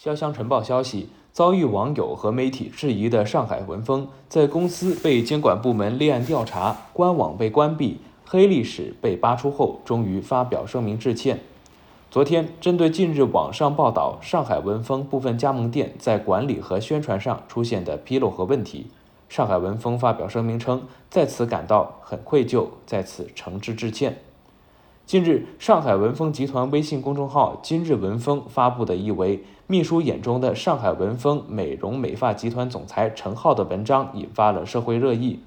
潇湘晨报消息，遭遇网友和媒体质疑的上海文峰，在公司被监管部门立案调查，官网被关闭，黑历史被扒出后，终于发表声明致歉。昨天，针对近日网上报道上海文峰部分加盟店在管理和宣传上出现的纰漏和问题，上海文峰发表声明称，在此感到很愧疚，在此诚挚致歉。近日，上海文峰集团微信公众号“今日文峰”发布的一为秘书眼中的上海文峰美容美发集团总裁陈浩的文章，引发了社会热议。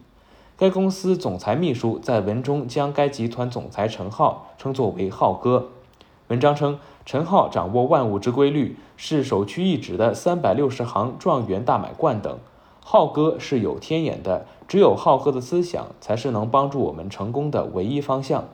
该公司总裁秘书在文中将该集团总裁陈浩称作为“浩哥”。文章称，陈浩掌握万物之规律，是首屈一指的三百六十行状元大满贯等。浩哥是有天眼的，只有浩哥的思想，才是能帮助我们成功的唯一方向。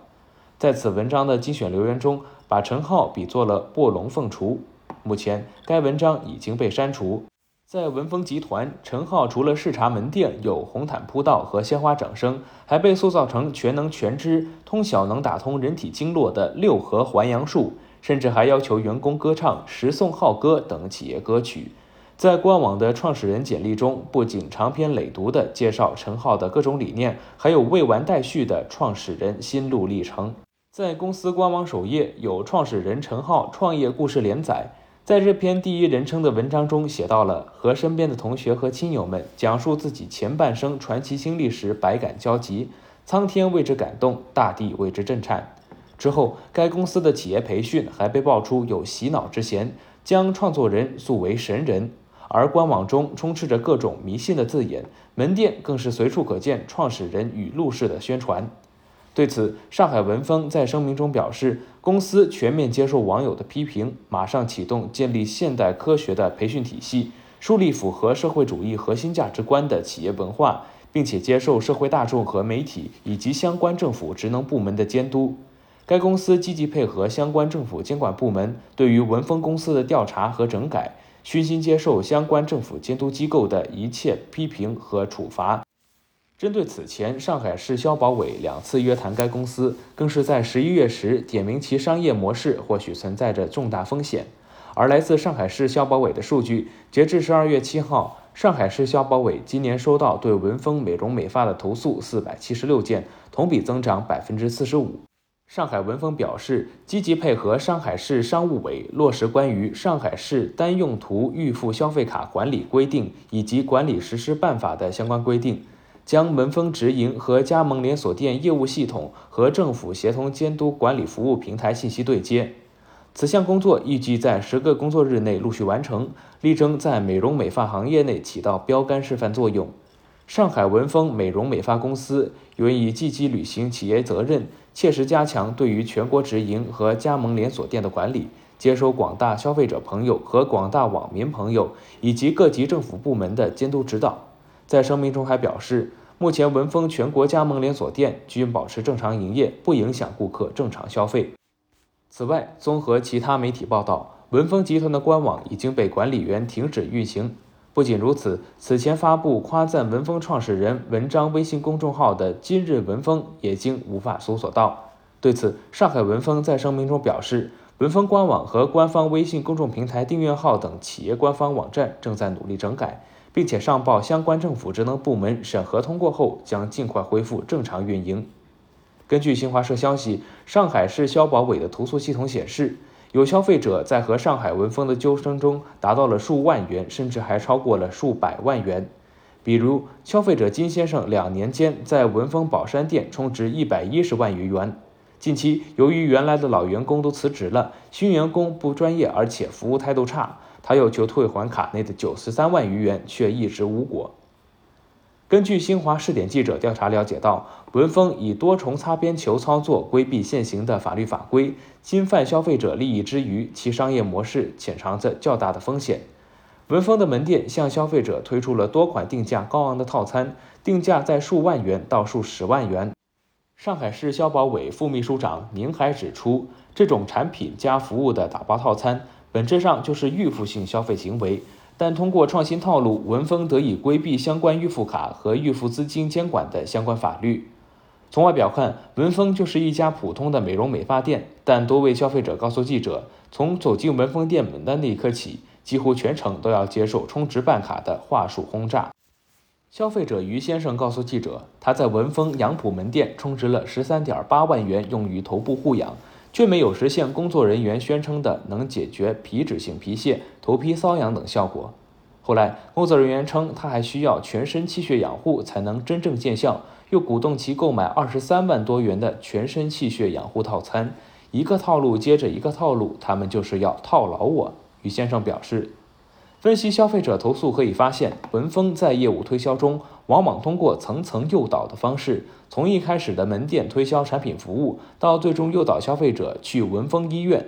在此文章的精选留言中，把陈浩比作了卧龙凤雏。目前，该文章已经被删除。在文峰集团，陈浩除了视察门店有红毯铺道和鲜花掌声，还被塑造成全能全知、通晓能打通人体经络的六合还阳术，甚至还要求员工歌唱《十送浩歌》等企业歌曲。在官网的创始人简历中，不仅长篇累牍地介绍陈浩的各种理念，还有未完待续的创始人心路历程。在公司官网首页有创始人陈浩创业故事连载，在这篇第一人称的文章中写到了和身边的同学和亲友们讲述自己前半生传奇经历时，百感交集，苍天为之感动，大地为之震颤。之后，该公司的企业培训还被爆出有洗脑之嫌，将创作人塑为神人，而官网中充斥着各种迷信的字眼，门店更是随处可见创始人语录式的宣传。对此，上海文峰在声明中表示，公司全面接受网友的批评，马上启动建立现代科学的培训体系，树立符合社会主义核心价值观的企业文化，并且接受社会大众和媒体以及相关政府职能部门的监督。该公司积极配合相关政府监管部门对于文峰公司的调查和整改，虚心接受相关政府监督机构的一切批评和处罚。针对此前上海市消保委两次约谈该公司，更是在十一月时点名其商业模式或许存在着重大风险。而来自上海市消保委的数据，截至十二月七号，上海市消保委今年收到对文峰美容美发的投诉四百七十六件，同比增长百分之四十五。上海文峰表示，积极配合上海市商务委落实关于上海市单用途预付消费卡管理规定以及管理实施办法的相关规定。将文峰直营和加盟连锁店业务系统和政府协同监督管理服务平台信息对接，此项工作预计在十个工作日内陆续完成，力争在美容美发行业内起到标杆示范作用。上海文峰美容美发公司愿意积极履行企业责任，切实加强对于全国直营和加盟连锁店的管理，接收广大消费者朋友和广大网民朋友以及各级政府部门的监督指导。在声明中还表示，目前文峰全国加盟连锁店均保持正常营业，不影响顾客正常消费。此外，综合其他媒体报道，文峰集团的官网已经被管理员停止运行。不仅如此，此前发布夸赞文峰创始人文章微信公众号的“今日文峰”也经无法搜索到。对此，上海文峰在声明中表示，文峰官网和官方微信公众平台订阅号等企业官方网站正在努力整改。并且上报相关政府职能部门审核通过后，将尽快恢复正常运营。根据新华社消息，上海市消保委的投诉系统显示，有消费者在和上海文峰的纠纷中达到了数万元，甚至还超过了数百万元。比如，消费者金先生两年间在文峰宝山店充值一百一十万余元。近期，由于原来的老员工都辞职了，新员工不专业，而且服务态度差。他要求退还卡内的九十三万余元，却一直无果。根据新华试点记者调查了解到，文峰以多重擦边球操作规避现行的法律法规，侵犯消费者利益之余，其商业模式潜藏着较大的风险。文峰的门店向消费者推出了多款定价高昂的套餐，定价在数万元到数十万元。上海市消保委副秘书长宁海指出，这种产品加服务的打包套餐。本质上就是预付性消费行为，但通过创新套路，文峰得以规避相关预付卡和预付资金监管的相关法律。从外表看，文峰就是一家普通的美容美发店，但多位消费者告诉记者，从走进文峰店门的那一刻起，几乎全程都要接受充值办卡的话术轰炸。消费者于先生告诉记者，他在文峰杨浦门店充值了十三点八万元用于头部护养，却没有实现工作人员宣称的能解决皮脂性皮屑、头皮瘙痒等效果。后来，工作人员称他还需要全身气血养护才能真正见效，又鼓动其购买二十三万多元的全身气血养护套餐。一个套路接着一个套路，他们就是要套牢我。于先生表示。分析消费者投诉可以发现，文峰在业务推销中，往往通过层层诱导的方式，从一开始的门店推销产品服务，到最终诱导消费者去文峰医院。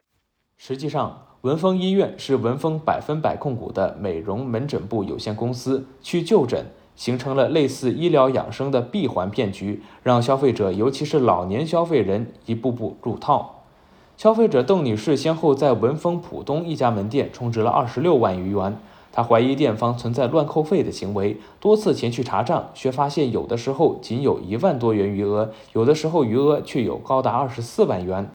实际上，文峰医院是文峰百分百控股的美容门诊部有限公司，去就诊形成了类似医疗养生的闭环骗局，让消费者，尤其是老年消费人一步步入套。消费者邓女士先后在文峰浦东一家门店充值了二十六万余元，她怀疑店方存在乱扣费的行为，多次前去查账，却发现有的时候仅有一万多元余额，有的时候余额却有高达二十四万元。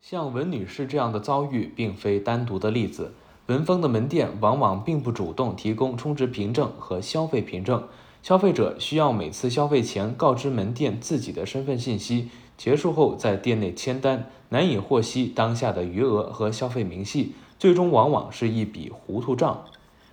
像文女士这样的遭遇并非单独的例子，文峰的门店往往并不主动提供充值凭证和消费凭证，消费者需要每次消费前告知门店自己的身份信息。结束后，在店内签单，难以获悉当下的余额和消费明细，最终往往是一笔糊涂账。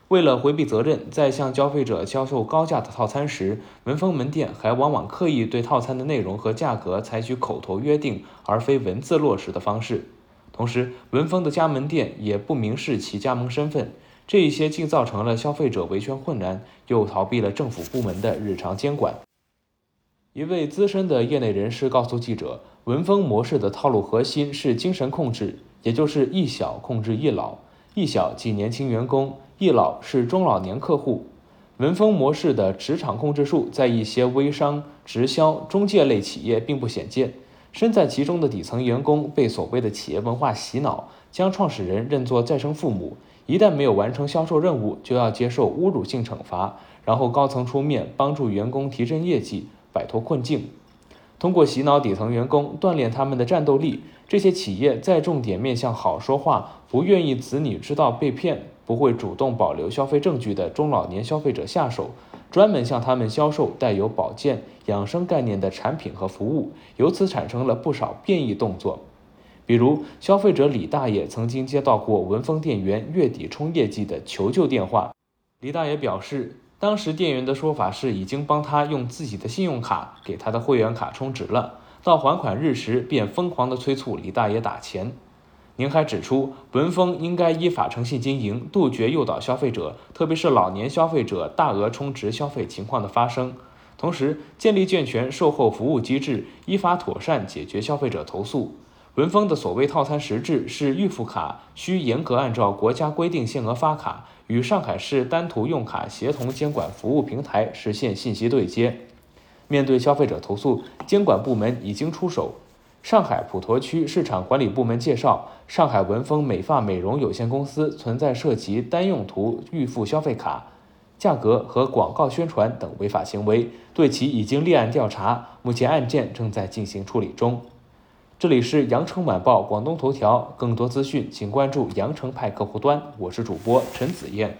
为了回避责任，在向消费者销售高价的套餐时，文峰门店还往往刻意对套餐的内容和价格采取口头约定而非文字落实的方式。同时，文峰的加盟店也不明示其加盟身份，这一些既造成了消费者维权困难，又逃避了政府部门的日常监管。一位资深的业内人士告诉记者，文峰模式的套路核心是精神控制，也就是一小控制一老。一小即年轻员工，一老是中老年客户。文峰模式的职场控制术在一些微商、直销、中介类企业并不鲜见。身在其中的底层员工被所谓的企业文化洗脑，将创始人认作再生父母，一旦没有完成销售任务，就要接受侮辱性惩罚，然后高层出面帮助员工提振业绩。摆脱困境，通过洗脑底层员工，锻炼他们的战斗力。这些企业再重点面向好说话、不愿意子女知道被骗、不会主动保留消费证据的中老年消费者下手，专门向他们销售带有保健、养生概念的产品和服务，由此产生了不少变异动作。比如，消费者李大爷曾经接到过文峰店员月底冲业绩的求救电话。李大爷表示。当时店员的说法是已经帮他用自己的信用卡给他的会员卡充值了，到还款日时便疯狂的催促李大爷打钱。宁还指出，文峰应该依法诚信经营，杜绝诱导消费者，特别是老年消费者大额充值消费情况的发生。同时，建立健全售后服务机制，依法妥善解决消费者投诉。文峰的所谓套餐实质是预付卡，需严格按照国家规定限额发卡。与上海市单途用卡协同监管服务平台实现信息对接。面对消费者投诉，监管部门已经出手。上海普陀区市场管理部门介绍，上海文峰美发美容有限公司存在涉及单用途预付消费卡、价格和广告宣传等违法行为，对其已经立案调查，目前案件正在进行处理中。这里是羊城晚报广东头条，更多资讯请关注羊城派客户端。我是主播陈子燕。